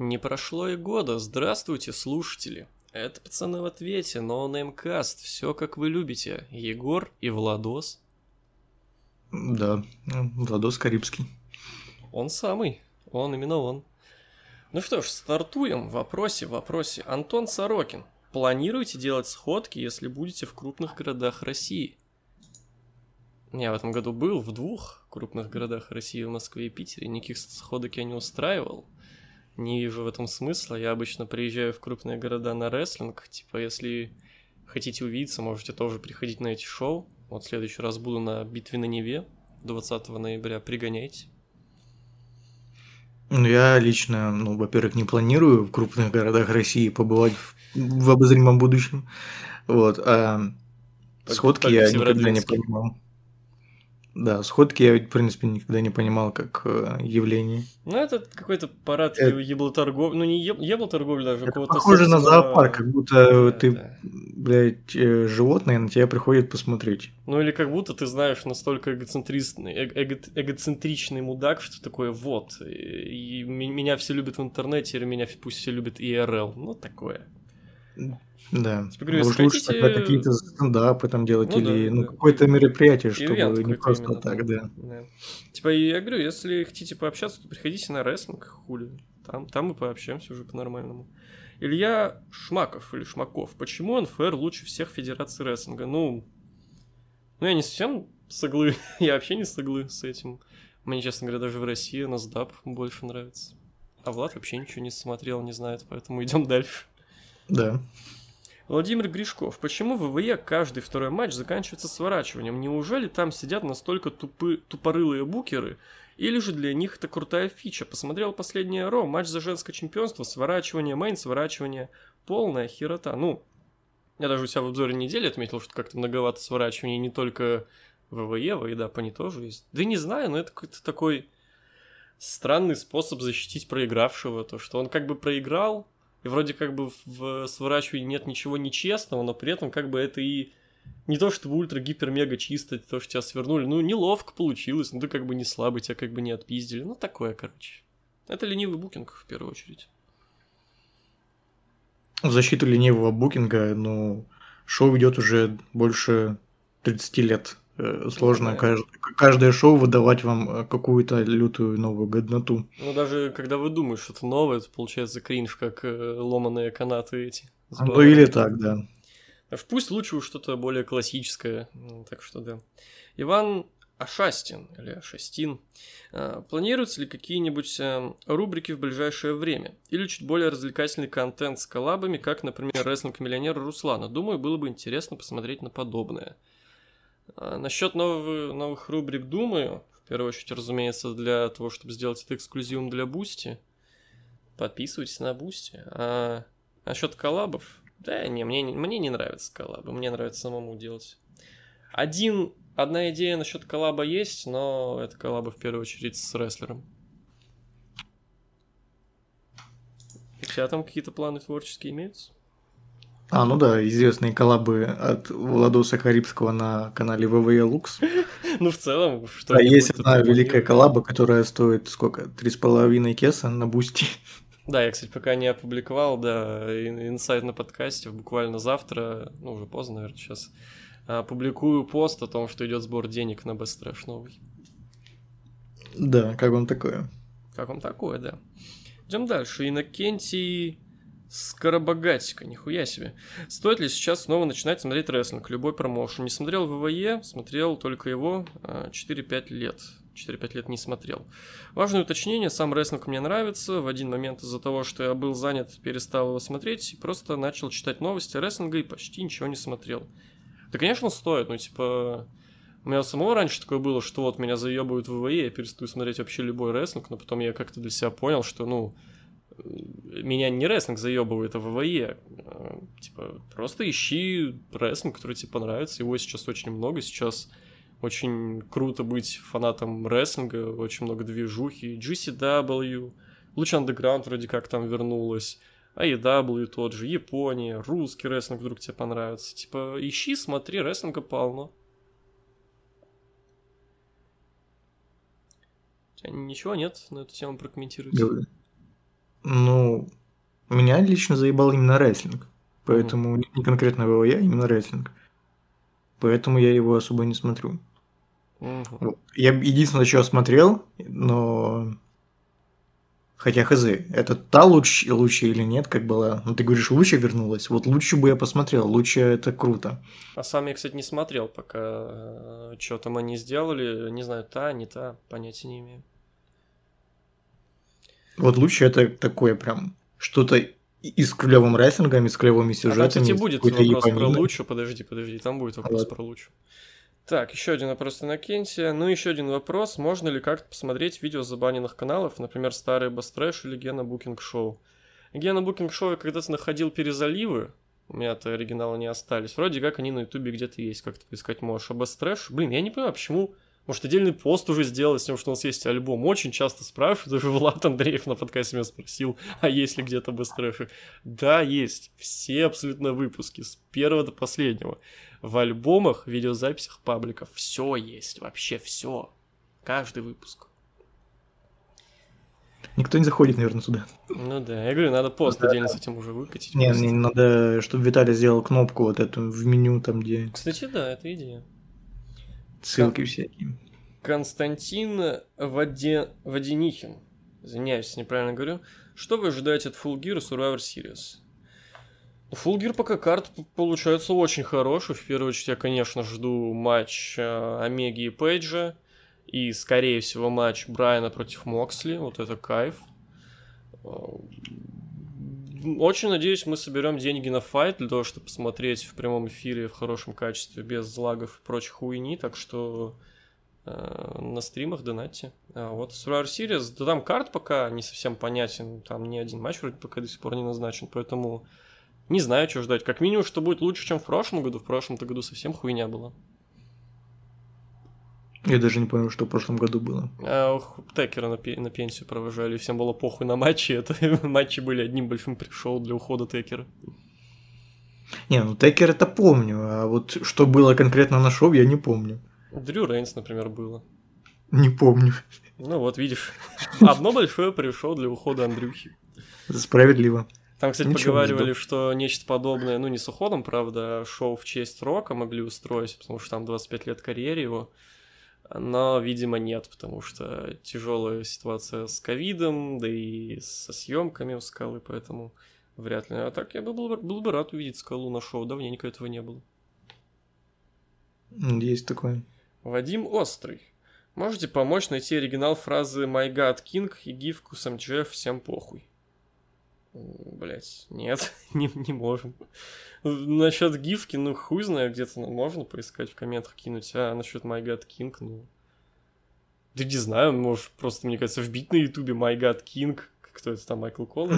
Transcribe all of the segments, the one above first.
Не прошло и года. Здравствуйте, слушатели. Это пацаны в ответе, но неймкаст, все как вы любите. Егор и Владос. Да, Владос Карибский. Он самый, он именно он. Ну что ж, стартуем. В вопросе, в вопросе. Антон Сорокин. Планируете делать сходки, если будете в крупных городах России? Я в этом году был в двух крупных городах России, в Москве и Питере. Никаких сходок я не устраивал не вижу в этом смысла. Я обычно приезжаю в крупные города на рестлинг. Типа, если хотите увидеться, можете тоже приходить на эти шоу. Вот в следующий раз буду на битве на Неве 20 ноября. Пригоняйте. Ну, я лично, ну, во-первых, не планирую в крупных городах России побывать в, в обозримом будущем. Вот. А так, сходки так я никогда не понимал. Да, сходки я, в принципе, никогда не понимал как э, явление. Ну, это какой-то парад это... еблоторговли, ну, не еб... еблоторговли даже, это какого-то похоже собственного... на зоопарк, как будто да, ты, да. блядь, э, животное, на тебя приходит посмотреть. Ну, или как будто ты знаешь настолько эгоцентричный, эго... эгоцентричный мудак, что такое вот, и меня все любят в интернете, или меня пусть все любят ИРЛ, ну, такое. Да. Типа, говорю, Может, лучше тогда какие-то стендапы там делать ну, или да, ну, да. какое-то мероприятие, чтобы не просто именно, так, да. да. Типа, я говорю, если хотите пообщаться, то приходите на рестлинг, хули. Там, там мы пообщаемся уже по-нормальному. Илья Шмаков или Шмаков. Почему НФР лучше всех федераций рестлинга? Ну, ну я не совсем соглы. я вообще не соглы с этим. Мне, честно говоря, даже в России NASDAP больше нравится. А Влад вообще ничего не смотрел, не знает, поэтому идем дальше. Да. Владимир Гришков. Почему в ВВЕ каждый второй матч заканчивается сворачиванием? Неужели там сидят настолько тупы, тупорылые букеры? Или же для них это крутая фича? Посмотрел последнее Ро, матч за женское чемпионство, сворачивание, мейн сворачивание. Полная херота. Ну, я даже у себя в обзоре недели отметил, что как-то многовато сворачиваний не только в ВВЕ, в AEW тоже есть. Да не знаю, но это какой-то такой странный способ защитить проигравшего. То, что он как бы проиграл, и вроде как бы в сворачивании нет ничего нечестного, но при этом как бы это и не то чтобы ультра-гипер-мега чисто, то, что тебя свернули, ну, неловко получилось, ну, ты как бы не слабый, тебя как бы не отпиздили, ну, такое, короче. Это ленивый букинг, в первую очередь. В защиту ленивого букинга, ну, шоу идет уже больше 30 лет. Э, сложно кажд... каждое шоу выдавать вам э, какую-то лютую новую годноту. Ну, даже когда вы думаешь, что это новое, это получается кринж, как э, ломаные канаты эти. Ну, или так, да. Пусть лучше уж что-то более классическое. Ну, так что да. Иван Ашастин или Ашастин. Планируются ли какие-нибудь рубрики в ближайшее время? Или чуть более развлекательный контент с коллабами, как, например, рестлинг-миллионера Руслана? Думаю, было бы интересно посмотреть на подобное. А, насчет новых, новых рубрик думаю. В первую очередь, разумеется, для того, чтобы сделать это эксклюзивом для Boosty. Подписывайтесь на Boosty. А насчет коллабов, да, не, мне, мне не нравятся коллабы, мне нравится самому делать. Один, одна идея насчет коллаба есть, но это коллаба в первую очередь с рестлером. У тебя там какие-то планы творческие имеются? А, ну да, известные коллабы от Владоса Карибского на канале WWE Лукс. Ну, в целом, что А есть одна великая коллаба, которая стоит сколько? Три с половиной кеса на Boosty. Да, я, кстати, пока не опубликовал, да, инсайт на подкасте, буквально завтра, ну, уже поздно, наверное, сейчас, опубликую пост о том, что идет сбор денег на Best Trash новый. Да, как вам такое? Как вам такое, да. Идем дальше. Иннокентий Скоробогатика, нихуя себе. Стоит ли сейчас снова начинать смотреть рестлинг, любой промоушен? Не смотрел ВВЕ, смотрел только его 4-5 а, лет. 4-5 лет не смотрел. Важное уточнение, сам рестлинг мне нравится. В один момент из-за того, что я был занят, перестал его смотреть просто начал читать новости рестлинга и почти ничего не смотрел. Да, конечно, стоит, ну, типа... У меня самого раньше такое было, что вот меня заебывают ВВЕ, я перестаю смотреть вообще любой рестлинг, но потом я как-то для себя понял, что, ну, меня не рестлинг заебывает, а ВВЕ. А, типа, просто ищи рестлинг, который тебе понравится. Его сейчас очень много. Сейчас очень круто быть фанатом рестлинга. Очень много движухи. GCW, Луч Underground вроде как там вернулась. AEW тот же, Япония, русский рестлинг вдруг тебе понравится. Типа, ищи, смотри, рестлинга полно. Ничего нет на эту тему прокомментировать? Ну, Меня лично заебал именно рестлинг. Поэтому mm. не конкретно ВВЕ, а именно рестлинг. Поэтому я его особо не смотрю. Mm-hmm. Я единственное, что смотрел, но Хотя хз, это та лучше, лучше или нет, как была. Ну, ты говоришь, лучше вернулась. Вот лучше бы я посмотрел, лучше это круто. А сам я, кстати, не смотрел, пока э, что там они сделали. Не знаю, та, не та, понятия не имею. Вот лучше это такое прям что-то и с клевым рестлингом, и с клевыми сюжетами. А, кстати, будет вопрос японина. про лучше. Подожди, подожди, там будет вопрос вот. про лучше. Так, еще один вопрос на Кенте. Ну, еще один вопрос. Можно ли как-то посмотреть видео забаненных каналов, например, старый Бастрэш или Гена Букинг Шоу? Гена Букинг Шоу я когда-то находил перезаливы, у меня-то оригиналы не остались. Вроде как они на ютубе где-то есть, как-то поискать можешь. А Бастрэш, блин, я не понимаю, почему может, отдельный пост уже сделать с тем, что у нас есть альбом. Очень часто спрашивают, даже Влад Андреев на подкасте меня спросил, а есть ли где-то Бастрэши? Да, есть. Все абсолютно выпуски, с первого до последнего в альбомах, видеозаписях пабликов. Все есть, вообще все. Каждый выпуск. Никто не заходит, наверное, сюда. Ну да, я говорю, надо пост да. отдельно с этим уже выкатить. Не, мне надо, чтобы Виталий сделал кнопку вот эту в меню там, где... Кстати, да, это идея. Ссылки Кон... всякие. Константин Ваде... Ваденихин. Извиняюсь, неправильно говорю. Что вы ожидаете от Full Gear Survivor Series? Фулгир пока карт получается очень хороший. В первую очередь я, конечно, жду матч э, Омеги и Пейджа. И, скорее всего, матч Брайана против Моксли. Вот это кайф. Очень надеюсь, мы соберем деньги на файт для того, чтобы посмотреть в прямом эфире в хорошем качестве, без лагов и прочих хуйни. Так что э, на стримах донатьте. А вот Survivor Series, да там карт пока не совсем понятен. Там ни один матч вроде пока до сих пор не назначен. Поэтому не знаю, что ждать. Как минимум, что будет лучше, чем в прошлом году. В прошлом-то году совсем хуйня была. Я даже не понял, что в прошлом году было. А, Текера на, пе- на пенсию провожали, всем было похуй на матчи. Это матчи были одним большим пришел для ухода Текера. Не, ну Текер это помню, а вот что было конкретно на шоу, я не помню. Дрю Рейнс, например, было. Не помню. Ну вот, видишь. Одно большое пришел для ухода Андрюхи. Справедливо. Там, кстати, Ничего поговаривали, что нечто подобное, ну не с уходом, правда, шоу в честь Рока могли устроить, потому что там 25 лет карьере его. Но, видимо, нет, потому что тяжелая ситуация с ковидом, да и со съемками у скалы, поэтому вряд ли. А так я бы был, был бы рад увидеть скалу на шоу, давненько этого не было. Есть такое. Вадим Острый. Можете помочь найти оригинал фразы «My God King» и гифку с МЧФ «Всем похуй». Блять, нет, не, не можем. Насчет гифки, ну хуй знаю, где-то ну, можно поискать в комментах кинуть, а насчет My God King, ну... Да не знаю, может просто, мне кажется, вбить на ютубе My God King, кто это там, Майкл Коллер?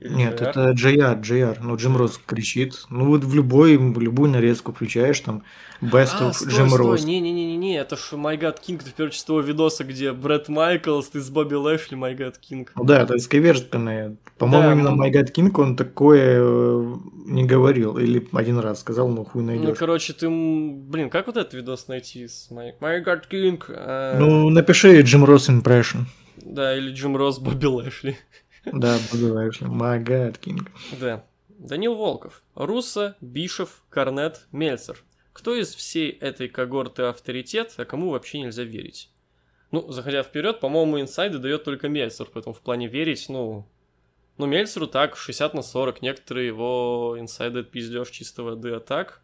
Нет, это JR, JR. Ну, Джим Росс кричит. Ну, вот в любой, в любую нарезку включаешь, там, Best а, of стой, Jim Ross. Не-не-не, это ж My God King, это в первую очередь того видоса, где Брэд Майклс, ты с Бобби Лэшли, My God King. Ну да, это исковерканное. По-моему, да, именно ну... My God King он такое э, не говорил. Или один раз сказал, ну хуй найдешь. Ну, короче, ты, блин, как вот этот видос найти с My, My God King? А... Ну, напиши Джим Росс impression. Да, или Джим Росс Бобби Лэшли. Да, My God King. Да. Данил Волков. Руссо, Бишев, Корнет, Мельцер. Кто из всей этой когорты авторитет, а кому вообще нельзя верить? Ну, заходя вперед, по-моему, инсайды дает только Мельцер, поэтому в плане верить, ну... Ну, Мельцеру так, 60 на 40, некоторые его инсайды пиздеж чистого воды, а так,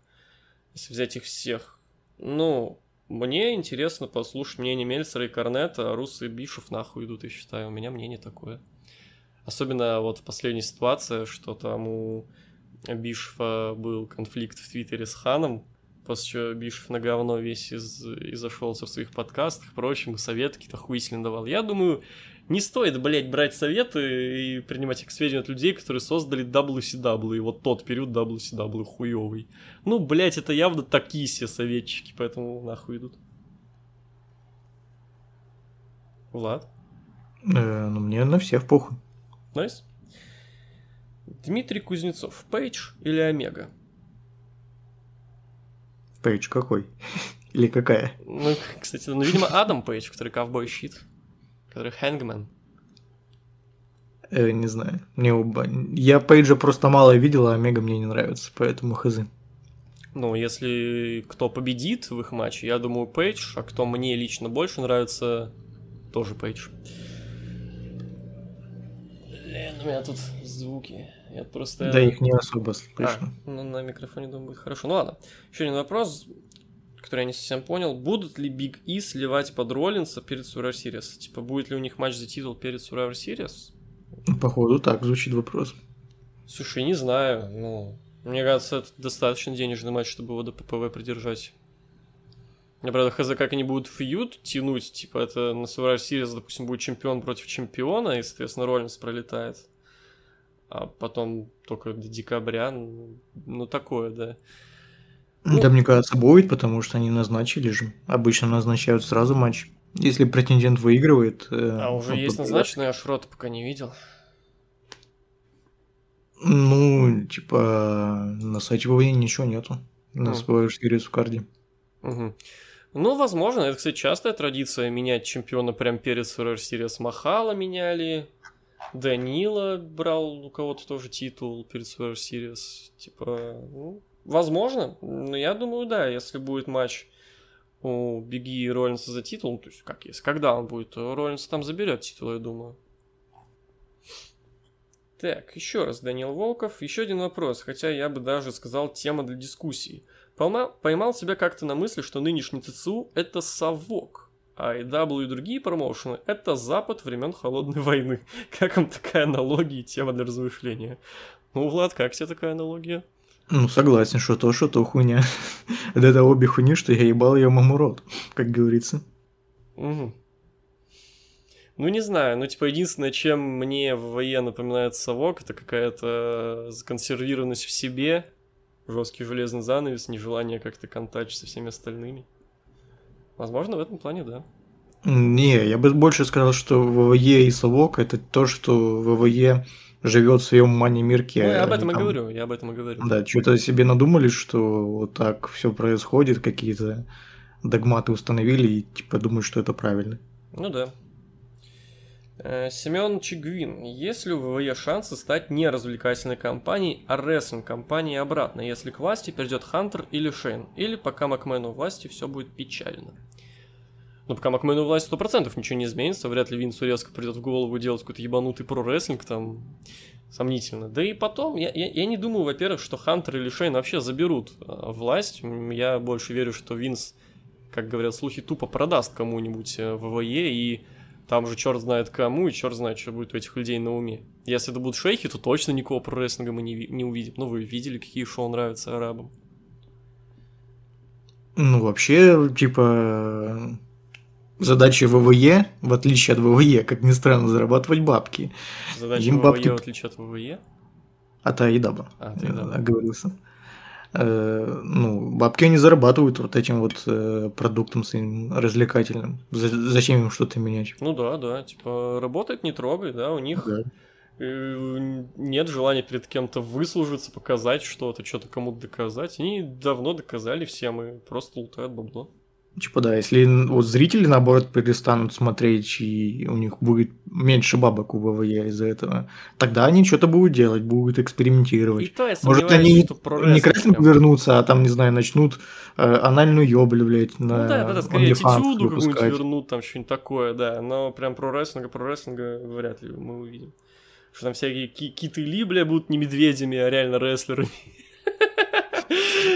если взять их всех, ну, мне интересно послушать мнение Мельцера и Корнета, а Русы и Бишев нахуй идут, я считаю, у меня мнение такое. Особенно вот в последней ситуации, что там у Бишфа был конфликт в Твиттере с Ханом, после чего Бишев на говно весь из, изошелся в своих подкастах, прочим, совет какие-то хуйсельно давал. Я думаю, не стоит, блядь, брать советы и принимать их к сведению от людей, которые создали WCW, и вот тот период WCW хуёвый. Ну, блядь, это явно такие все советчики, поэтому нахуй идут. Влад? Э, ну, мне на всех похуй. Nice. Дмитрий Кузнецов. Пейдж или Омега? Пейдж какой? Или какая? Ну, кстати, ну, видимо, Адам Пейдж, который cowboy shit. Который Hangman. Э, не знаю. Мне оба... Я Пейджа просто мало видел, а Омега мне не нравится, поэтому хз. Ну, если кто победит в их матче, я думаю, Пейдж, а кто мне лично больше нравится, тоже Пейдж. У меня тут звуки. Я просто... Да, их не особо слышно. А, ну, на микрофоне, думаю, будет хорошо. Ну ладно. Еще один вопрос, который я не совсем понял. Будут ли Big E сливать под Роллинса перед Survivor Series? Типа, будет ли у них матч за титул перед Survivor Series? Походу, так звучит вопрос. Слушай, не знаю. Ну, мне кажется, это достаточно денежный матч, чтобы его до ППВ придержать. Я, правда, хз, как они будут фьюд тянуть, типа, это на Survivor Series, допустим, будет чемпион против чемпиона, и, соответственно, Роллинс пролетает. А потом только до декабря, ну, ну такое, да. Ну, да, мне кажется, будет, потому что они назначили же. Обычно назначают сразу матч. Если претендент выигрывает... Э, а уже есть назначенный, а Шрот пока не видел. Ну, типа, на сайте ВВЕ ничего нету. На своей Series в карде. Угу. Ну, возможно, это, кстати, частая традиция менять чемпиона прям перед Survivor Series. Махала меняли, Данила брал у кого-то тоже титул перед Survivor Series. Типа, ну, возможно. Но я думаю, да, если будет матч у Беги и Роллинса за титул, ну, то есть как есть, когда он будет, Роллинс там заберет титул, я думаю. Так, еще раз, Данил Волков. Еще один вопрос, хотя я бы даже сказал тема для дискуссии. Поймал, поймал себя как-то на мысли, что нынешний ТЦУ это совок, IW и другие промоушены это Запад времен Холодной войны. Как вам такая аналогия и тема для размышления? Ну, Влад, как тебе такая аналогия? Ну, согласен, что то, что то хуйня. Это обе хуйни, что я ебал ее маму рот, как говорится. Угу. Ну, не знаю, ну, типа, единственное, чем мне в ВВЕ напоминает совок, это какая-то законсервированность в себе, жесткий железный занавес, нежелание как-то контачить со всеми остальными. Возможно, в этом плане, да. Не, я бы больше сказал, что ВВЕ и совок это то, что ВВЕ живет в своем мане-мирке. Ну, я об этом там, и говорю, я об этом и говорю. Да, что-то себе надумали, что вот так все происходит, какие-то догматы установили и типа думают, что это правильно. Ну да, Э, Семен Чигвин. Есть ли у ВВЕ шансы стать не развлекательной компанией, а рестлинг-компанией обратно, если к власти придет Хантер или Шейн? Или пока Макмену власти все будет печально? Но пока Макмену власти 100% ничего не изменится, вряд ли Винсу резко придет в голову делать какой-то ебанутый про-рестлинг там сомнительно. Да и потом, я, я, я не думаю, во-первых, что Хантер или Шейн вообще заберут э, власть. Я больше верю, что Винс, как говорят слухи, тупо продаст кому-нибудь э, ВВЕ и там же черт знает кому, и черт знает, что будет у этих людей на уме. Если это будут шейхи, то точно никого про рестлинга мы не, не увидим. Ну, вы видели, какие шоу нравятся арабам? Ну, вообще, типа, задача ВВЕ, в отличие от ВВЕ, как ни странно, зарабатывать бабки. Задача ВВЕ, бабки... в отличие от ВВЕ? От Аидаба. А, Аидаба. Оговорился. Э, ну, бабки они зарабатывают вот этим вот э, продуктом своим развлекательным. Зачем им что-то менять? Ну да, да, типа работать не трогай, да, у них да. Э, нет желания перед кем-то выслужиться, показать что-то, что-то кому-то доказать. Они давно доказали всем и просто лутают бабло. Типа да, если вот зрители, наоборот, перестанут смотреть, и у них будет меньше бабок у ВВЕ из-за этого, тогда они что-то будут делать, будут экспериментировать. И то я Может, они что не к рестлингу вернутся, а там, не знаю, начнут э, анальную ёблю, блядь, на Ну да, да, скорее титюду какую-нибудь вернут, там что-нибудь такое, да, но прям про рестлинга, про рестлинга вряд ли мы увидим. Что там всякие киты ли, бля, будут не медведями, а реально рестлерами.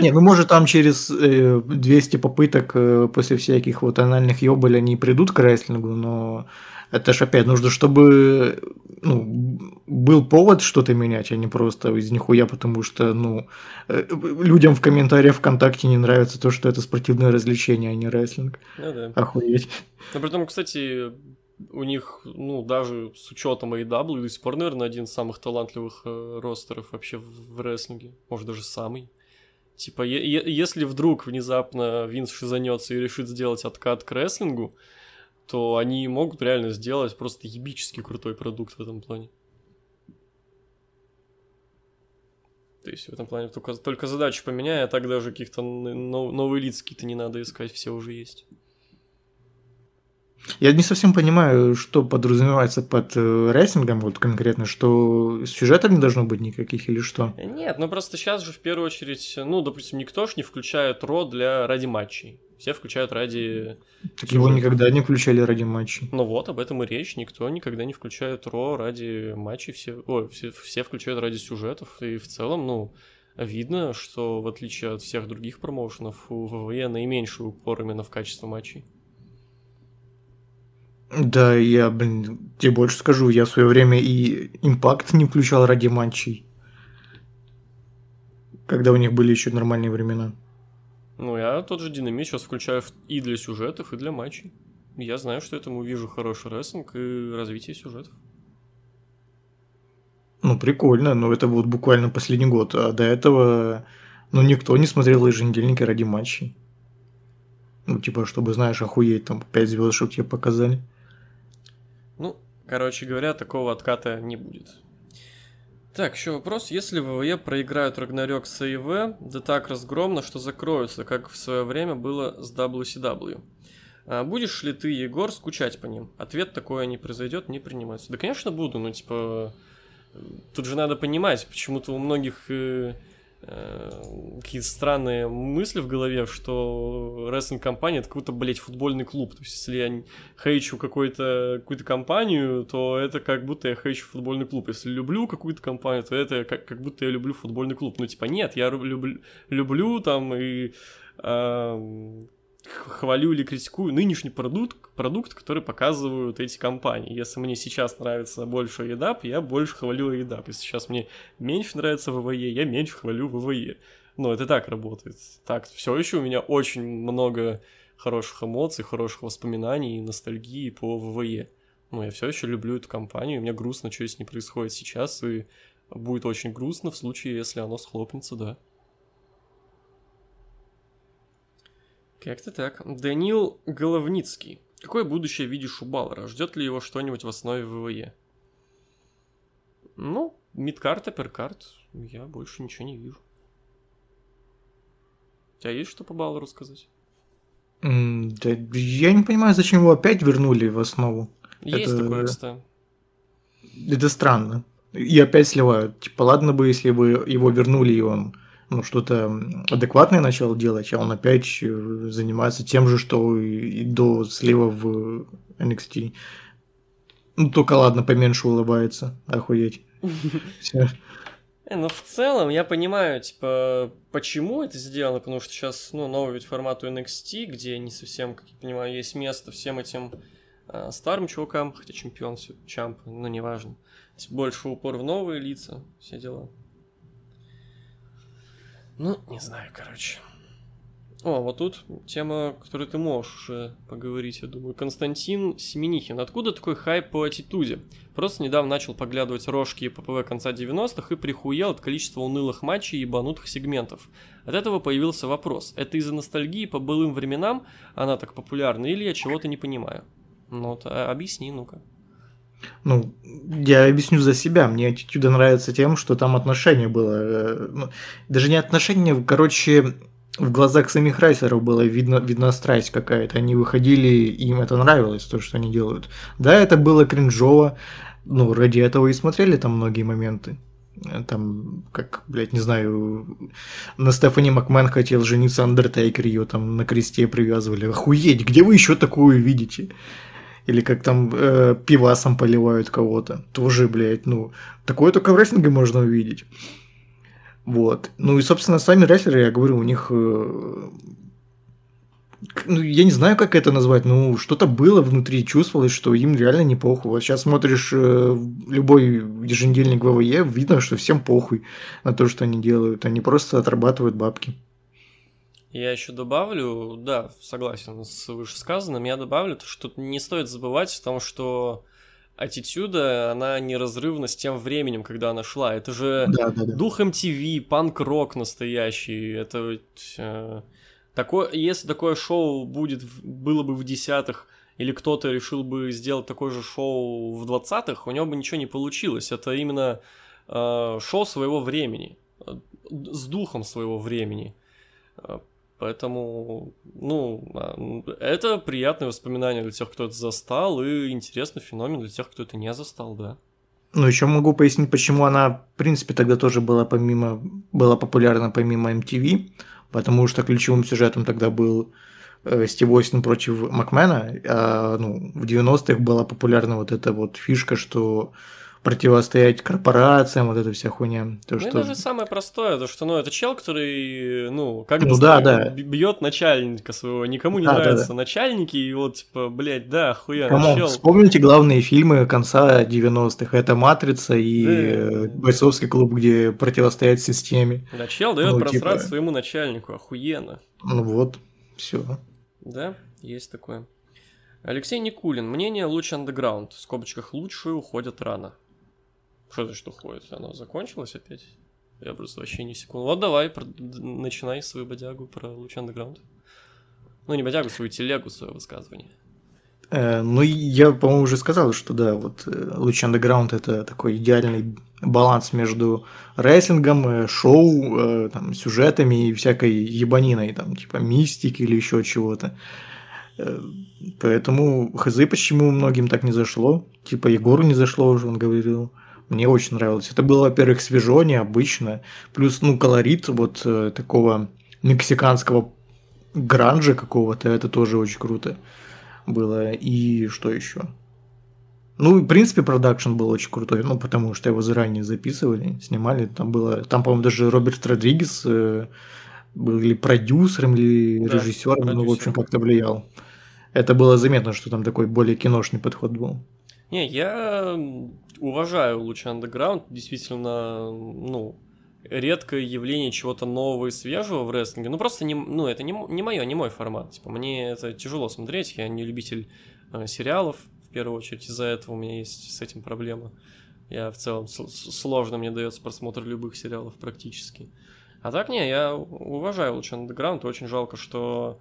Не, ну может там через э, 200 попыток э, после всяких вот анальных ёбаль они придут к рестлингу, но это ж опять нужно, чтобы ну, был повод что-то менять, а не просто из нихуя, потому что ну, э, людям в комментариях ВКонтакте не нравится то, что это спортивное развлечение, а не рестлинг. Ну да. Охуеть. Но при этом, кстати, у них, ну, даже с учетом AEW, до сих пор, наверное, один из самых талантливых э, ростеров вообще в, в рестлинге. Может, даже самый. Типа, если вдруг внезапно Винс шизанется и решит сделать откат к рестлингу, то они могут реально сделать просто ебически крутой продукт в этом плане. То есть в этом плане только, только задачу поменяй, а так даже каких-то новые лица какие-то не надо искать, все уже есть. Я не совсем понимаю, что подразумевается под э, рестлингом, вот конкретно, что сюжетов не должно быть никаких или что? Нет, ну просто сейчас же в первую очередь, ну, допустим, никто ж не включает Raw для ради матчей. Все включают ради... Так его никогда не включали ради матчей. Ну вот, об этом и речь. Никто никогда не включает ро ради матчей. Все, ой, все, все включают ради сюжетов. И в целом, ну, видно, что в отличие от всех других промоушенов, у ВВЕ наименьший упор именно в качество матчей. Да, я, блин, тебе больше скажу, я в свое время и импакт не включал ради матчей. Когда у них были еще нормальные времена. Ну, я тот же динамит сейчас включаю и для сюжетов, и для матчей. Я знаю, что этому вижу хороший рестлинг и развитие сюжетов. Ну, прикольно, но это вот буквально последний год, а до этого, ну, никто не смотрел еженедельники ради матчей. Ну, типа, чтобы, знаешь, охуеть, там, 5 звезд, чтобы тебе показали. Короче говоря, такого отката не будет. Так, еще вопрос. Если ВВЕ проиграют Рагнарёк с АИВ, да так разгромно, что закроются, как в свое время было с WCW. А будешь ли ты, Егор, скучать по ним? Ответ такое не произойдет, не принимается. Да, конечно, буду, но типа Тут же надо понимать, почему-то у многих э, э, какие-то странные мысли в голове, что рестлинг-компания это какой-то, блядь, футбольный клуб. То есть, если я хейчу какую-то какую компанию, то это как будто я хейчу футбольный клуб. Если люблю какую-то компанию, то это как, как будто я люблю футбольный клуб. Ну, типа, нет, я люблю, люблю там и э, хвалю или критикую нынешний продукт, продукт, который показывают эти компании. Если мне сейчас нравится больше EDAP, я больше хвалю EDAP. Если сейчас мне меньше нравится ВВЕ, я меньше хвалю ВВЕ. Но это так работает. Так, все еще у меня очень много хороших эмоций, хороших воспоминаний и ностальгии по ВВЕ. Но я все еще люблю эту компанию, и мне грустно, что с ней происходит сейчас, и будет очень грустно в случае, если оно схлопнется, да. Как-то так. Данил Головницкий. Какое будущее видишь у Баллера? Ждет ли его что-нибудь в основе ВВЕ? Ну, мидкарт, апперкарт. Я больше ничего не вижу. У тебя есть что по Баллеру сказать? Mm, да, я не понимаю, зачем его опять вернули в основу. Есть это, такое, кстати. Это странно. И опять сливают. Типа, ладно бы, если бы его вернули, и он ну, что-то адекватное начал делать, а он опять э, занимается тем же, что и до слива в NXT. Ну, только ладно, поменьше улыбается, охуеть. Э, ну, в целом, я понимаю, типа, почему это сделано, потому что сейчас, ну, новый вид формату NXT, где не совсем, как я понимаю, есть место всем этим э, старым чувакам, хотя чемпион, чамп, ну, неважно. Больше упор в новые лица, все дела. Ну, не знаю, короче. О, вот тут тема, которую ты можешь уже поговорить, я думаю. Константин Семенихин. Откуда такой хайп по аттитуде? Просто недавно начал поглядывать рожки и ППВ конца 90-х и прихуел от количества унылых матчей и ебанутых сегментов. От этого появился вопрос. Это из-за ностальгии по былым временам она так популярна или я чего-то не понимаю? Ну, вот, а, объясни, ну-ка. Ну, я объясню за себя. Мне аттитюда нравится тем, что там отношение было. Э, ну, даже не отношение, короче, в глазах самих райсеров было видно, видна страсть какая-то. Они выходили, им это нравилось, то, что они делают. Да, это было кринжово, ну, ради этого и смотрели там многие моменты. Там, как, блядь, не знаю, на Стефани Макмен хотел жениться Андертейкер, ее там на кресте привязывали. Охуеть, где вы еще такую видите? Или как там э, пивасом поливают кого-то. Тоже, блядь, ну, такое только в рестлинге можно увидеть. Вот. Ну и, собственно, сами рестлеры, я говорю, у них... Э, ну, я не знаю, как это назвать, ну, что-то было внутри, чувствовалось, что им реально не похуй. Вот сейчас смотришь э, любой еженедельник ВВЕ, видно, что всем похуй на то, что они делают. Они просто отрабатывают бабки. Я еще добавлю, да, согласен с вышесказанным, я добавлю, что не стоит забывать о том, что аттитюда, она неразрывна с тем временем, когда она шла. Это же да, да, да. дух MTV, панк-рок настоящий. Это э, такое, если такое шоу будет, было бы в десятых, или кто-то решил бы сделать такое же шоу в двадцатых, у него бы ничего не получилось. Это именно э, шоу своего времени, э, с духом своего времени. Поэтому, ну, а, это приятное воспоминание для тех, кто это застал, и интересный феномен для тех, кто это не застал, да. Ну, еще могу пояснить, почему она, в принципе, тогда тоже была помимо, была популярна помимо MTV, потому что ключевым сюжетом тогда был э, Стив Остин против Макмена, а ну, в 90-х была популярна вот эта вот фишка, что противостоять корпорациям, вот эта вся хуйня. То, ну, что... даже самое простое, то, что, ну, это чел, который, ну, как ну, да, да. бьет начальника своего, никому не да, нравятся да, да. начальники, и вот, типа, блядь, да, хуя, чел. Вспомните главные фильмы конца 90-х, это «Матрица» и да. «Бойцовский клуб», где противостоять системе. Да, чел дает ну, просрать типа... своему начальнику, охуенно. Ну вот, все. Да, есть такое. Алексей Никулин. Мнение луч андеграунд. В скобочках лучшие уходят рано. Что значит уходит? Оно закончилось опять? Я просто вообще не секунду. Вот давай, про... начинай свою бодягу про луч андеграунд. Ну, не бодягу, свою телегу, свое высказывание. Э, ну, я, по-моему, уже сказал, что да, вот э, Луч Underground это такой идеальный баланс между рестлингом, э, шоу, э, там, сюжетами и всякой ебаниной, там, типа мистики или еще чего-то. Поэтому хз, почему многим так не зашло. Типа Егору не зашло уже, он говорил. Мне очень нравилось. Это было, во-первых, свежо, необычно. Плюс, ну, колорит вот э, такого мексиканского гранжа какого-то, это тоже очень круто было. И что еще? Ну, в принципе, продакшн был очень крутой, ну, потому что его заранее записывали, снимали. Там было, там, по-моему, даже Роберт Родригес э, был или продюсером, или да, режиссером, ну, в общем, как-то влиял. Это было заметно, что там такой более киношный подход был. Не, я уважаю лучше андеграунд, действительно, ну, редкое явление чего-то нового и свежего в рестлинге. Ну, просто не, ну, это не, не мое, не мой формат. Типа, мне это тяжело смотреть, я не любитель э, сериалов, в первую очередь, из-за этого у меня есть с этим проблема. Я в целом сложно мне дается просмотр любых сериалов практически. А так не, я уважаю лучше андеграунд, очень жалко, что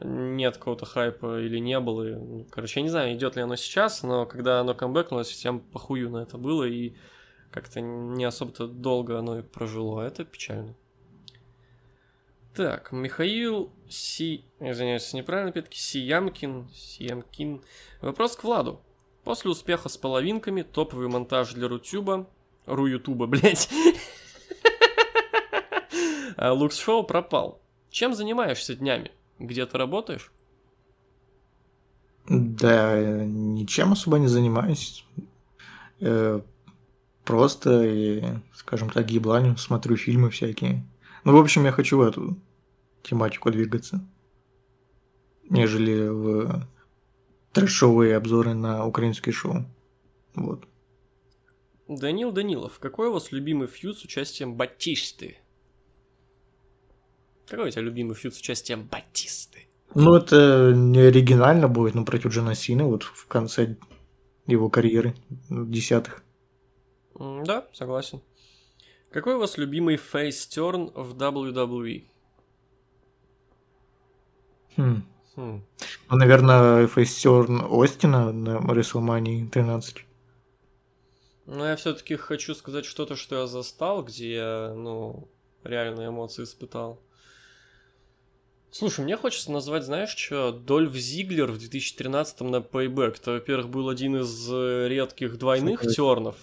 нет какого-то хайпа или не было. Ну, короче, я не знаю, идет ли оно сейчас, но когда оно камбэкнулось, всем похую на это было, и как-то не особо-то долго оно и прожило. Это печально. Так, Михаил Си... Извиняюсь, неправильно, опять-таки, Сиямкин. Сиямкин. Вопрос к Владу. После успеха с половинками, топовый монтаж для Рутюба... Ру Ютуба, блядь. А Лукс Шоу пропал. Чем занимаешься днями? Где ты работаешь? Да, ничем особо не занимаюсь. Э, просто, скажем так, ебланю, смотрю фильмы всякие. Ну, в общем, я хочу в эту тематику двигаться, нежели в трэшовые обзоры на украинские шоу. Вот. Данил Данилов, какой у вас любимый фьюз с участием Батисты? Какой у тебя любимый фьюд с участием Батисты? Ну, это не оригинально будет, но против Джона Сина вот в конце его карьеры, десятых. Да, согласен. Какой у вас любимый фейстерн в WWE? Хм. Хм. Ну, наверное, фейстерн Остина на WrestleMania 13. Ну, я все-таки хочу сказать что-то, что я застал, где я, ну, реально эмоции испытал. Слушай, мне хочется назвать, знаешь, что Дольф Зиглер в 2013-м на Payback. Это, во-первых, был один из э, редких двойных Шутка. тернов.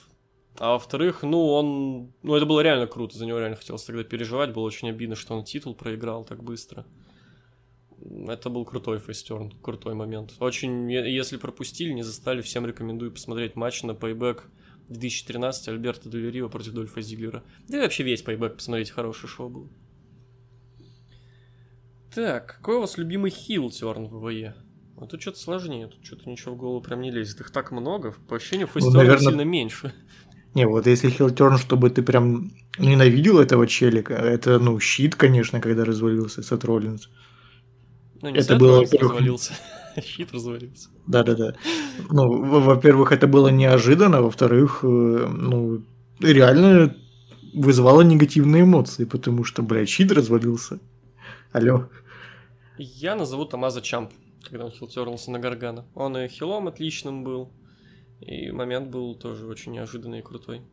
А во-вторых, ну, он... Ну, это было реально круто, за него реально хотелось тогда переживать. Было очень обидно, что он титул проиграл так быстро. Это был крутой фейстерн, крутой момент. Очень, если пропустили, не застали, всем рекомендую посмотреть матч на Payback 2013 Альберта Дель против Дольфа Зиглера. Да и вообще весь Payback посмотреть, хорошее шоу было. Так, какой у вас любимый хил терн в ВВЕ? А тут что-то сложнее, тут что-то ничего в голову прям не лезет. Их так много, по ощущению фейстерн ну, наверное... сильно меньше. Не, вот если хилтерн, чтобы ты прям ненавидел этого челика, это, ну, щит, конечно, когда развалился Сет Роллинс. Ну, не это было, развалился. Щит развалился. Да-да-да. Ну, во-первых, это было неожиданно, во-вторых, э, ну, реально вызвало негативные эмоции, потому что, блядь, щит развалился. Алло. Я назову Тамаза Чамп, когда он хилтернулся на Гаргана. Он и хилом отличным был, и момент был тоже очень неожиданный и крутой.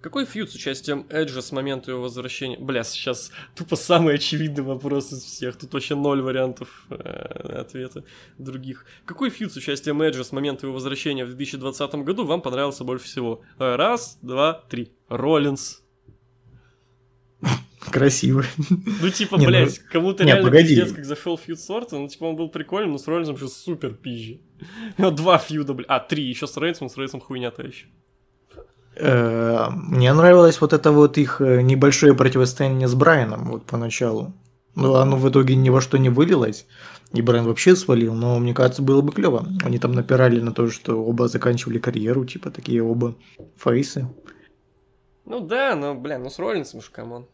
Какой фьюд с участием Эджа с момента его возвращения? Бля, сейчас тупо самый очевидный вопрос из всех. Тут вообще ноль вариантов э, ответа других. Какой фьюд с участием Эджа с момента его возвращения в 2020 году вам понравился больше всего? Раз, два, три. Роллинс. Красиво. Ну, типа, не, блядь, ну... кому-то не, реально погоди. пиздец, как зашел фьюд Сорта, ну, типа, он был прикольный, но с Роллинсом еще супер пизжи. Два фьюда, блядь. А, три, еще с Рейнсом, с Рейнсом хуйня-то еще. Э, мне нравилось вот это вот их э, небольшое противостояние с Брайаном вот поначалу. Но оно в итоге ни во что не вылилось. И Брайан вообще свалил, но мне кажется, было бы клево. Они там напирали на то, что оба заканчивали карьеру, типа такие оба фейсы. Ну да, но, бля, ну с Роллинсом уж, come on.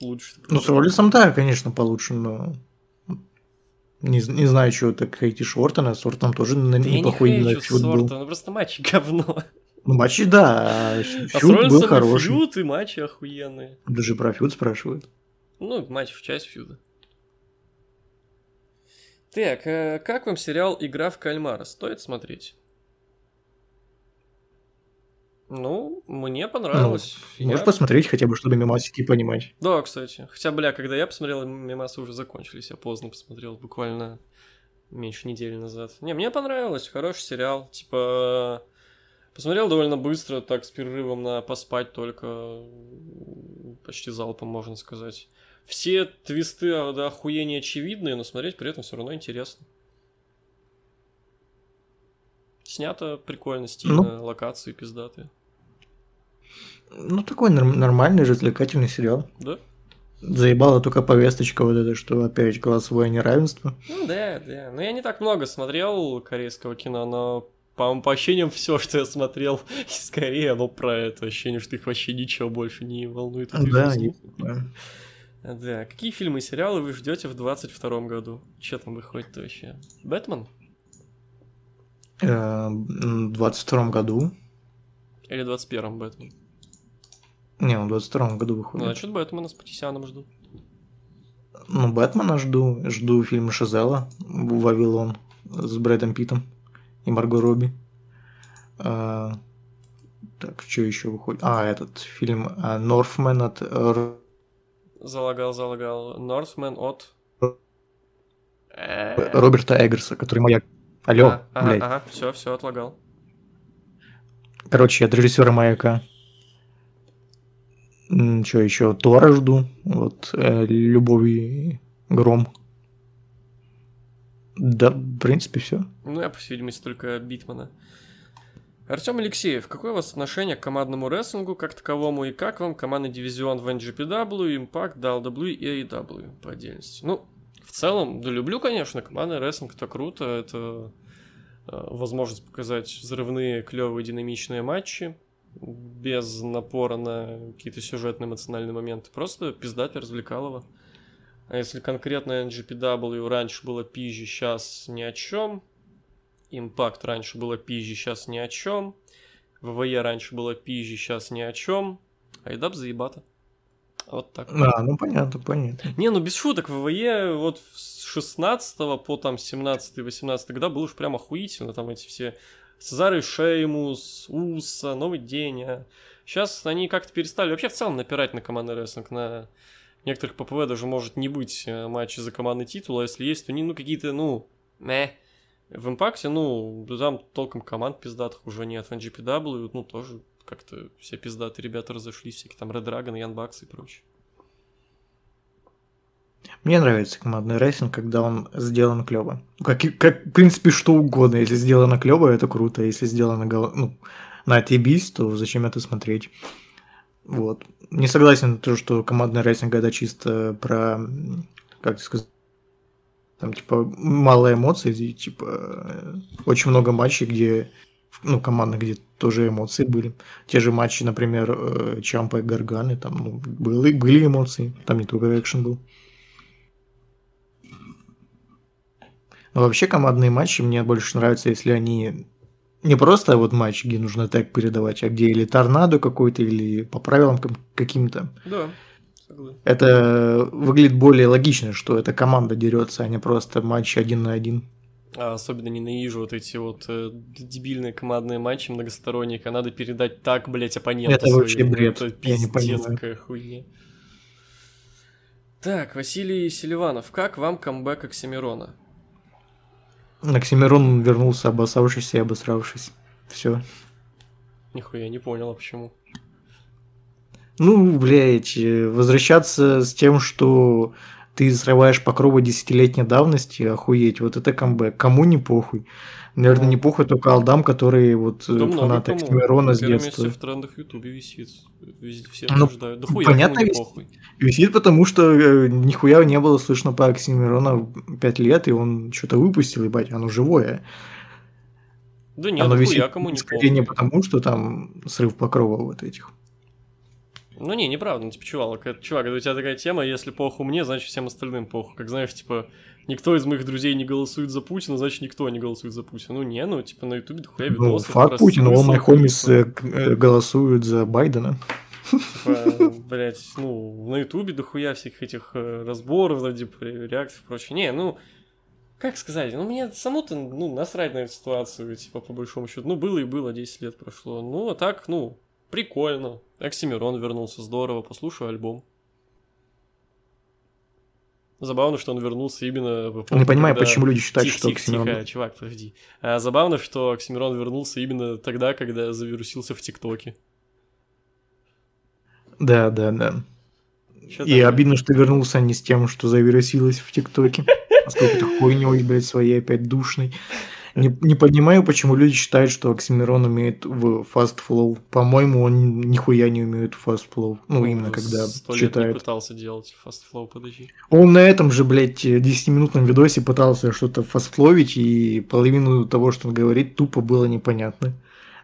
Лучше. Ну с Роллинсом, да, конечно, получше, но... Не, не знаю, чего так хейтишь Ортона, с Ортоном тоже да неплохой не хейчу Сортона, ну просто матч говно. Ну, матчи, да. А фьюд был хороший. фьюд и матчи охуенные. Даже про фьюд спрашивают. Ну, матч в часть фьюда. Так, э, как вам сериал «Игра в кальмара»? Стоит смотреть? Ну, мне понравилось. Ну, я... Можешь посмотреть хотя бы, чтобы мемасики понимать. Да, кстати. Хотя, бля, когда я посмотрел, мемасы уже закончились. Я поздно посмотрел, буквально меньше недели назад. Не, мне понравилось. Хороший сериал. Типа, Посмотрел довольно быстро, так с перерывом на поспать только почти залпом, можно сказать. Все твисты а, да, охуения очевидные, но смотреть при этом все равно интересно. Снято прикольно, стильно, ну, локации пиздатые. Ну, такой нормальный, развлекательный сериал. Да? Заебала только повесточка вот эта, что опять классовое неравенство. Ну да, да. Но я не так много смотрел корейского кино, но по, по ощущениям, все, что я смотрел скорее оно про это ощущение, что их вообще ничего больше не волнует. Да, да. Да. Какие фильмы и сериалы вы ждете в 22 году? Что там выходит вообще? Бэтмен? Э, в 22 году. Или в 21 Бэтмен? Не, в 22 году выходит. Ну, значит, Бэтмена с Патисяном жду. Ну, Бэтмена жду. Жду фильм Шазела «Вавилон» с Брэдом Питом и Марго Робби. А, так, что еще выходит? А, этот фильм Норфмен от... Залагал, залагал. Норфмен от... Роберта Эггерса, который маяк. Алло, а, ага, блядь. Ага, все, все, отлагал. Короче, от режиссера маяка. Что еще? Тора жду. Вот, э, Любовь и Гром. Да, в принципе, все. Ну, я, по всей видимости, только Битмана. Артем Алексеев, какое у вас отношение к командному рестлингу как таковому и как вам командный дивизион в NGPW, Impact, DLW и AEW по отдельности? Ну, в целом, да люблю, конечно, командный рестлинг, это круто, это э, возможность показать взрывные, клевые, динамичные матчи без напора на какие-то сюжетные, эмоциональные моменты. Просто пиздать развлекалово. А если конкретно NGPW раньше было пизже, сейчас ни о чем. Impact раньше было пизже, сейчас ни о чем. ВВЕ раньше было пизже, сейчас ни о чем. Айдап заебато. Вот так. Да, ну понятно, понятно. Не, ну без шуток, ВВЕ вот с 16 по там 17-18 года было уж прям охуительно. Там эти все Цезарь Шеймус, Уса, Новый День. А сейчас они как-то перестали вообще в целом напирать на командный рестлинг, на некоторых ППВ даже может не быть э, матча за командный титул, а если есть, то они, ну, какие-то, ну, мeh. В импакте, ну, там толком команд пиздатых уже нет. В NGPW, ну, тоже как-то все пиздатые ребята разошлись, всякие там Red Dragon, Young Bucks и прочее. Мне нравится командный рестлинг, когда он сделан клево. Как, как, в принципе, что угодно. Если сделано клево, это круто. Если сделано ну, на отъебись, то зачем это смотреть? Вот. Не согласен то, что командный рестлинг это чисто про, как сказать, там, типа, мало эмоций, типа, очень много матчей, где, ну, командных, где тоже эмоции были. Те же матчи, например, э, Чампа и Гарганы, там, ну, были, были эмоции, там не только экшен был. Но вообще командные матчи мне больше нравятся, если они не просто вот матч, где нужно так передавать, а где или торнадо какой-то, или по правилам каким-то. Да. Это выглядит более логично, что эта команда дерется, а не просто матч один на один. А особенно ненавижу вот эти вот э, дебильные командные матчи многосторонние, когда надо передать так, блядь, оппонента Это своего. вообще бред, Это пиздец, какая хуйня. Так, Василий Селиванов, как вам камбэк Оксимирона? Оксимирон вернулся обоссавшийся и обосравшись. Все. Нихуя не понял, а почему. Ну, блядь, э, возвращаться с тем, что ты срываешь покровы десятилетней давности, охуеть, вот это камбэк. Кому не похуй? Наверное, Ну. не похуй только алдам, которые вот э, Да фанаты. Оксимирона с детства. в трендах в Ютубе висит. Везде все Ну, обсуждают. Да хуя понятно не висит. похуй. Висит, потому что э, нихуя не было слышно по Оксимирона 5 лет, и он что-то выпустил, ебать, оно живое. Да нет, оно да висит хуя кому не скорее не похуй. потому, что там срыв покрова вот этих. Ну не, неправда, ну типа, чувак, чувак, это у тебя такая тема, если похуй мне, значит всем остальным похуй. Как знаешь, типа, никто из моих друзей не голосует за Путина, значит никто не голосует за Путина. Ну не, ну типа на ютубе дохуя Ну, видосов. факт про Путин, смысл, он и Хомис э, э, голосуют за Байдена. типа, блядь, ну, на ютубе дохуя всех этих э, разборов, да, типа, реакций и прочее. Не, ну, как сказать, ну, мне саму-то, ну, насрать на эту ситуацию, типа, по большому счету. Ну, было и было, 10 лет прошло. Ну, а так, ну, прикольно. Оксимирон вернулся, здорово, послушаю альбом. Забавно, что он вернулся именно... в эпоху, Не понимаю, когда- почему люди считают, Тихо, что тихо, Оксимирон... тихо, чувак, подожди. А, забавно, что Оксимирон вернулся именно тогда, когда завирусился в ТикТоке. Да, да, да. Чё И там? обидно, что вернулся не с тем, что завирусилось в ТикТоке. А с какой-то хуйней, блядь, своей опять душной. Не, не понимаю, почему люди считают, что Оксимирон умеет в Fast Flow. По-моему, он нихуя не умеет в Fast Flow. Ну, именно когда Сто лет читает. пытался делать Fast Flow, подожди. Он на этом же, блядь, 10-минутном видосе пытался что-то фастфловить, и половину того, что он говорит, тупо было непонятно.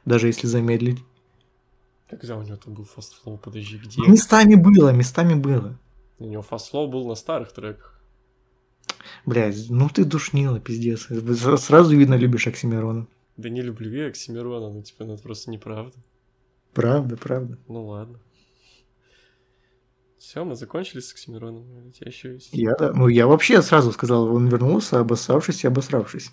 Даже если замедлить. Когда у него там был Fast Flow, подожди, где? Местами было, местами было. У него Fast Flow был на старых треках. Блядь, ну ты душнила, пиздец. Сразу видно, любишь Оксимирона. Да не люблю я Оксимирона, ну типа, ну это просто неправда. Правда, правда. Ну ладно. Все, мы закончили с Оксимироном. У тебя еще есть? Я. Ну, я вообще сразу сказал, он вернулся, обосравшись и обосравшись.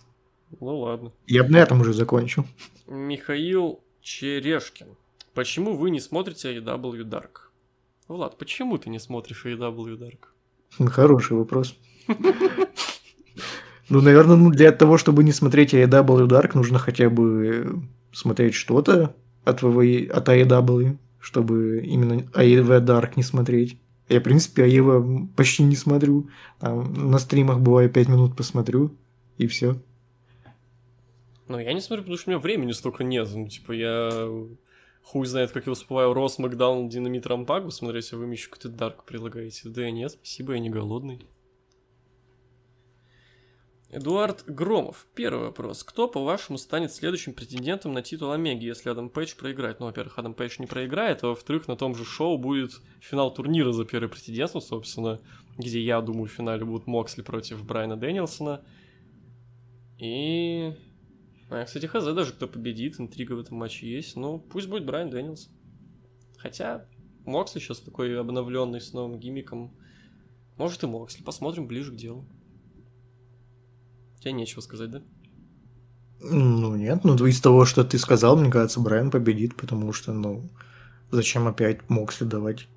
Ну ладно. Я бы на этом уже закончил. Михаил Черешкин. Почему вы не смотрите AEW Dark? Влад, почему ты не смотришь AEW Dark? Хороший вопрос. Ну, наверное, ну, для того, чтобы не смотреть AEW Dark, нужно хотя бы смотреть что-то от, VV от AEW, чтобы именно AEW Dark не смотреть. Я, в принципе, AEW почти не смотрю. Там, на стримах бывает 5 минут посмотрю, и все. Ну, я не смотрю, потому что у меня времени столько нет. Ну, типа, я хуй знает, как я успеваю Рос, Макдаун, Динамит, Рампагу смотреть, а вы мне еще какой-то Дарк предлагаете. Да я нет, спасибо, я не голодный. Эдуард Громов. Первый вопрос. Кто, по-вашему, станет следующим претендентом на титул Омеги, если Адам Пейдж проиграет? Ну, во-первых, Адам Пейдж не проиграет, а во-вторых, на том же шоу будет финал турнира за первое претендентство, собственно, где, я думаю, в финале будут Моксли против Брайана Дэнилсона. И... А, кстати, хз даже кто победит, интрига в этом матче есть. Ну, пусть будет Брайан Дэнилс. Хотя, Моксли сейчас такой обновленный с новым гиммиком. Может и Моксли. Посмотрим ближе к делу. Тебе нечего сказать, да? Ну, нет, ну, из того, что ты сказал, мне кажется, Брайан победит, потому что, ну, зачем опять Моксли давать?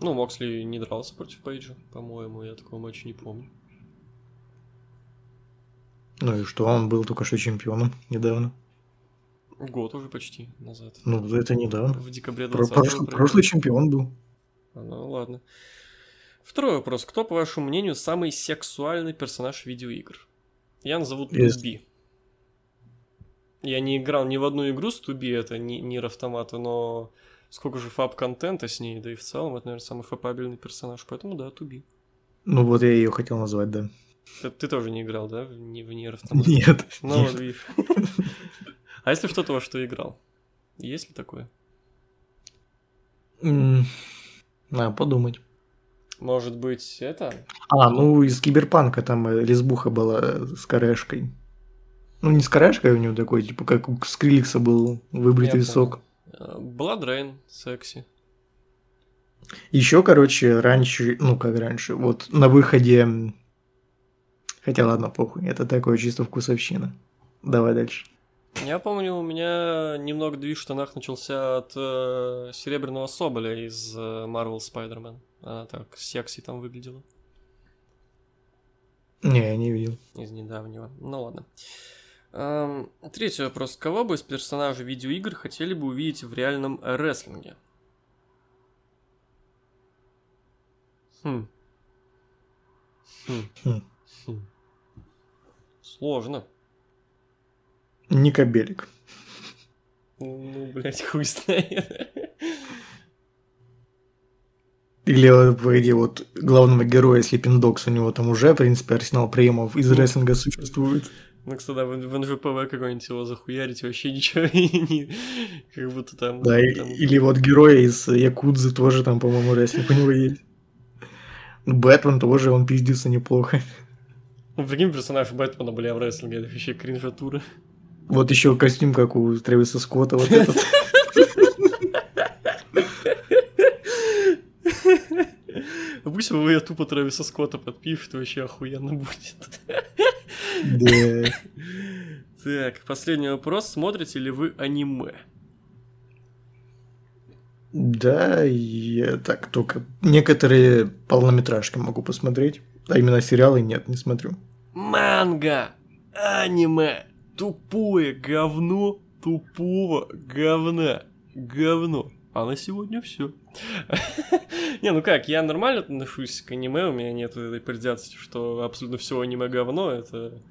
Ну, Моксли не дрался против Пейджа, по-моему, я такого матча не помню. Ну и что, он был только что чемпионом недавно. Год уже почти назад. Ну, это недавно. В декабре Про- 20 прошлый, прошлый чемпион был. Ну, ладно. Второй вопрос. Кто, по вашему мнению, самый сексуальный персонаж видеоигр? Я назову. Туби. Я не играл ни в одну игру с Туби, это не Нир Автомата, но сколько же фаб-контента с ней, да и в целом, это, наверное, самый фапабельный персонаж, поэтому да, Туби. Ну, вот я ее хотел назвать, да. Ты, ты тоже не играл, да, в, в Nier Automata? Нет. Ну, нет. вот видишь. А если кто-то во что играл? Есть ли такое? Надо подумать. Может быть, это? А, ну из Киберпанка там э, лесбуха была э, с корешкой. Ну, не с корешкой у него такой, типа, как у Скриллекса был выбритый висок. BloodRayne, секси. Еще, короче, раньше, ну как раньше, вот на выходе Хотя ладно, похуй, это такое чисто вкусовщина. Давай дальше. Я помню, у меня немного движ в штанах начался от э, Серебряного Соболя из э, Marvel Spider-Man. Она так секси там выглядела. Не, я не видел. Из недавнего. Ну ладно. Эм, третий вопрос. Кого бы из персонажей видеоигр хотели бы увидеть в реальном рестлинге? Хм. Хм. Хм. хм. Сложно. Ника Белик. Ну, блядь, хуй знает. Или, вот, погоди, вот главного героя Sleeping Dogs, у него там уже, в принципе, арсенал приемов из рестлинга существует. Ну, кстати, да, в, в НЖПВ какой-нибудь его захуярить вообще ничего не... Как будто там... Да, там... или вот героя из Якудзы тоже там, по-моему, рестлинг у него есть. Бэтмен тоже, он пиздится неплохо. Ну, прикинь, персонаж Бэтмена, бля, в рестлинге, это вообще кринжатура. Вот еще костюм, как у Трэвиса Скотта, вот этот. Пусть вы тупо Трэвиса Скотта подпишет, вообще охуенно будет. Да. Так, последний вопрос. Смотрите ли вы аниме? Да, я так только некоторые полнометражки могу посмотреть, а именно сериалы нет, не смотрю. Манга, аниме, тупое говно тупого говна. Говно. А на сегодня все. Не, ну как, я нормально отношусь к аниме, у меня нет этой предвзятости, что абсолютно все аниме говно, это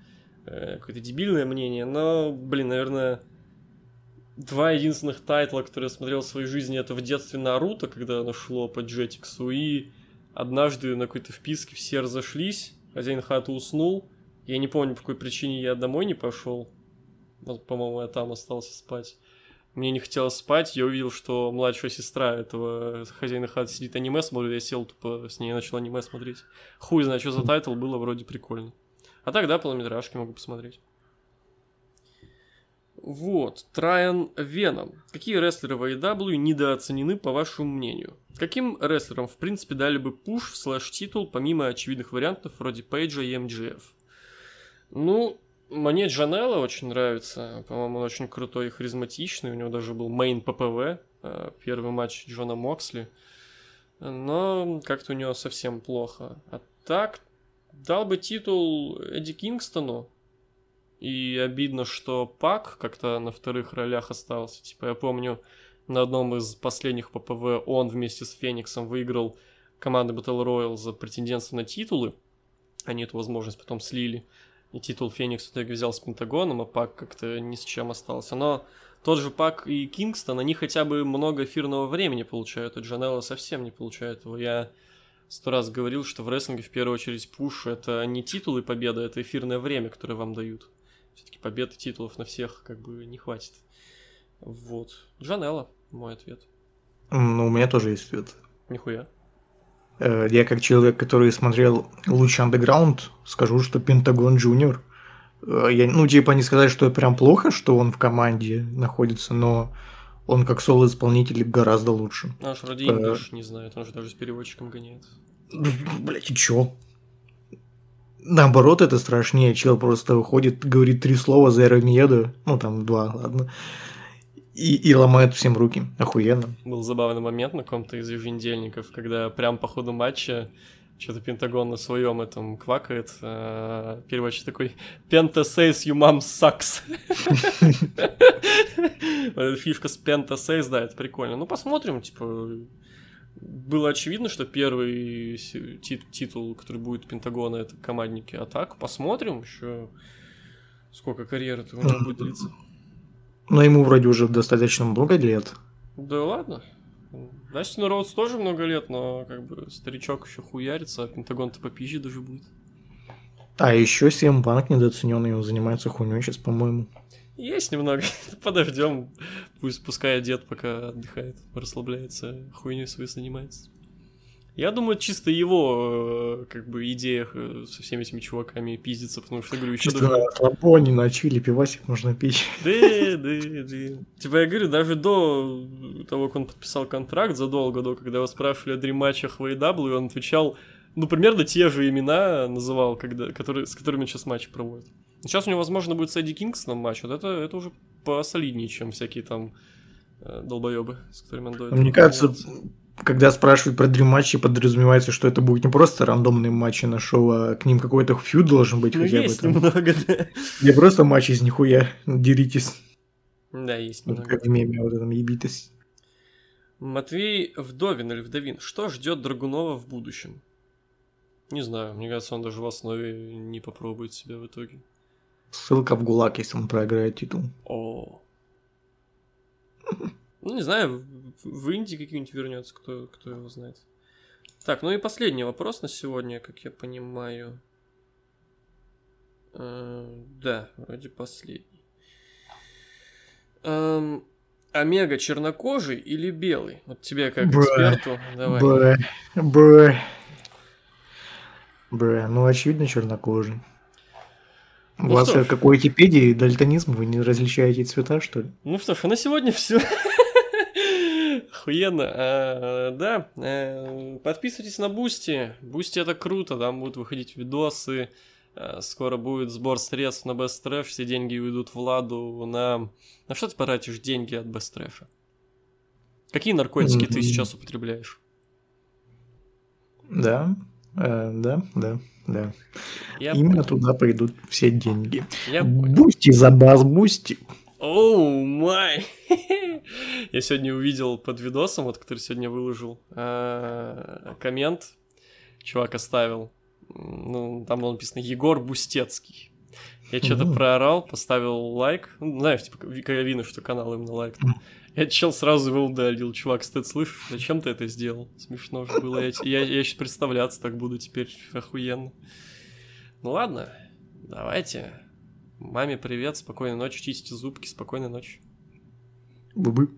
э, какое-то дебильное мнение, но, блин, наверное, два единственных тайтла, которые я смотрел в своей жизни, это в детстве Наруто, когда оно шло по Джетиксу, и однажды на какой-то вписке все разошлись, хозяин хаты уснул, я не помню, по какой причине я домой не пошел. Вот, по-моему, я там остался спать. Мне не хотелось спать, я увидел, что младшая сестра этого хозяина хаты сидит аниме смотрит, я сел тупо с ней начал аниме смотреть. Хуй знает, что за тайтл было, вроде прикольно. А тогда полнометражки могу посмотреть. Вот, Трайан Веном. Какие рестлеры в AEW недооценены, по вашему мнению? Каким рестлерам, в принципе, дали бы пуш в слэш титул, помимо очевидных вариантов вроде Пейджа и MJF? Ну, мне Джанелла очень нравится. По-моему, он очень крутой и харизматичный. У него даже был main PPV, э, первый матч Джона Моксли. Но как-то у него совсем плохо. А так, дал бы титул Эдди Кингстону. И обидно, что Пак как-то на вторых ролях остался. Типа, я помню, на одном из последних ППВ он вместе с Фениксом выиграл команды Battle Royale за претендентство на титулы. Они эту возможность потом слили и титул Феникс в итоге взял с Пентагоном, а Пак как-то ни с чем остался. Но тот же Пак и Кингстон, они хотя бы много эфирного времени получают, а Джанелла совсем не получает его. Я сто раз говорил, что в рестлинге в первую очередь пуш это не титулы и победа, это эфирное время, которое вам дают. Все-таки побед и титулов на всех как бы не хватит. Вот. Джанелла, мой ответ. Ну, у меня тоже есть ответ. Нихуя. Э, я как человек, который смотрел лучше андеграунд, скажу, что Пентагон Джуниор. Э, я, ну, типа, не сказать, что прям плохо, что он в команде находится, но он как соло-исполнитель гораздо лучше. Наш вроде English не знает, он же даже с переводчиком гоняет. Блять, и чё? Наоборот, это страшнее. Чел просто выходит, говорит три слова за Эромиеду, ну там два, ладно, и, и ломает всем руки. Охуенно. Был забавный момент на каком-то из еженедельников, когда прям по ходу матча что-то Пентагон на своем этом квакает. А переводчик такой «Penta says you mom sucks». Фишка с Penta says, да, это прикольно. Ну, посмотрим, типа... Было очевидно, что первый титул, который будет Пентагона, это командники. А так, посмотрим еще, сколько карьеры у него будет длиться. Но ему вроде уже достаточно много лет. Да ладно. Дастин Роудс тоже много лет, но как бы старичок еще хуярится, а Пентагон-то попизже даже будет. А еще Сем Банк недооцененный, он занимается хуйней сейчас, по-моему. Есть немного. Подождем. Пусть пускай дед пока отдыхает, расслабляется, хуйней своей занимается. Я думаю, чисто его, э, как бы, идеях э, со всеми этими чуваками пиздится, потому что, говорю, еще чисто даже... слабоне на чили, пивасик можно пить. Да, да, да. Типа, я говорю, даже до того, как он подписал контракт, задолго до, когда его спрашивали о дриматчах в AEW, он отвечал, ну, примерно те же имена называл, когда, которые, с которыми сейчас матч проводит. Сейчас у него, возможно, будет с Эдди Кингстоном матч, вот это, это уже посолиднее, чем всякие там э, долбоебы, с которыми он. Мне кажется, когда спрашивают про дрим матчи, подразумевается, что это будет не просто рандомные матчи на шоу, а к ним какой-то фьюд должен быть ну, хотя есть бы. Там. немного, да. Не просто матч из нихуя, деритесь. Да, есть немного. Как в меме вот этом ебитесь. Матвей Вдовин или Вдовин. Что ждет Драгунова в будущем? Не знаю, мне кажется, он даже в основе не попробует себя в итоге. Ссылка в ГУЛАГ, если он проиграет титул. О. Ну, не знаю, в Индии какие-нибудь вернется, кто, кто его знает. Так, ну и последний вопрос на сегодня, как я понимаю. Э, да, вроде последний. Эм, Омега чернокожий или белый? Вот тебе как бра, эксперту. Давай. Бра, бра. Бра, ну очевидно чернокожий. У ну вас что какой Википедии дальтонизм? Вы не различаете цвета, что ли? Ну что ж, а на сегодня все. Охуенно. А, да, а, подписывайтесь на Boosty. Boosty это круто, там будут выходить видосы. А, скоро будет сбор средств на Best Trash, все деньги уйдут Владу на... На что ты потратишь деньги от Best Trash? Какие наркотики mm-hmm. ты сейчас употребляешь? Да, э, да, да, да. Я Именно понял. туда пойдут все деньги. Я Boosty за бас, Boosty. Oh my! Я сегодня увидел под видосом, вот который сегодня выложил, э, коммент. Чувак оставил ну, там было написано Егор Бустецкий. Я что-то проорал, поставил лайк. Ну, знаешь, типа, когда видно, что канал именно лайк. Я чел сразу его удалил. Чувак, стыд, слышишь, зачем ты это сделал? Смешно же было. Я, я, я сейчас представляться так буду теперь охуенно. Ну ладно, давайте. Маме привет, спокойной ночи, чистите зубки, спокойной ночи. Бубы.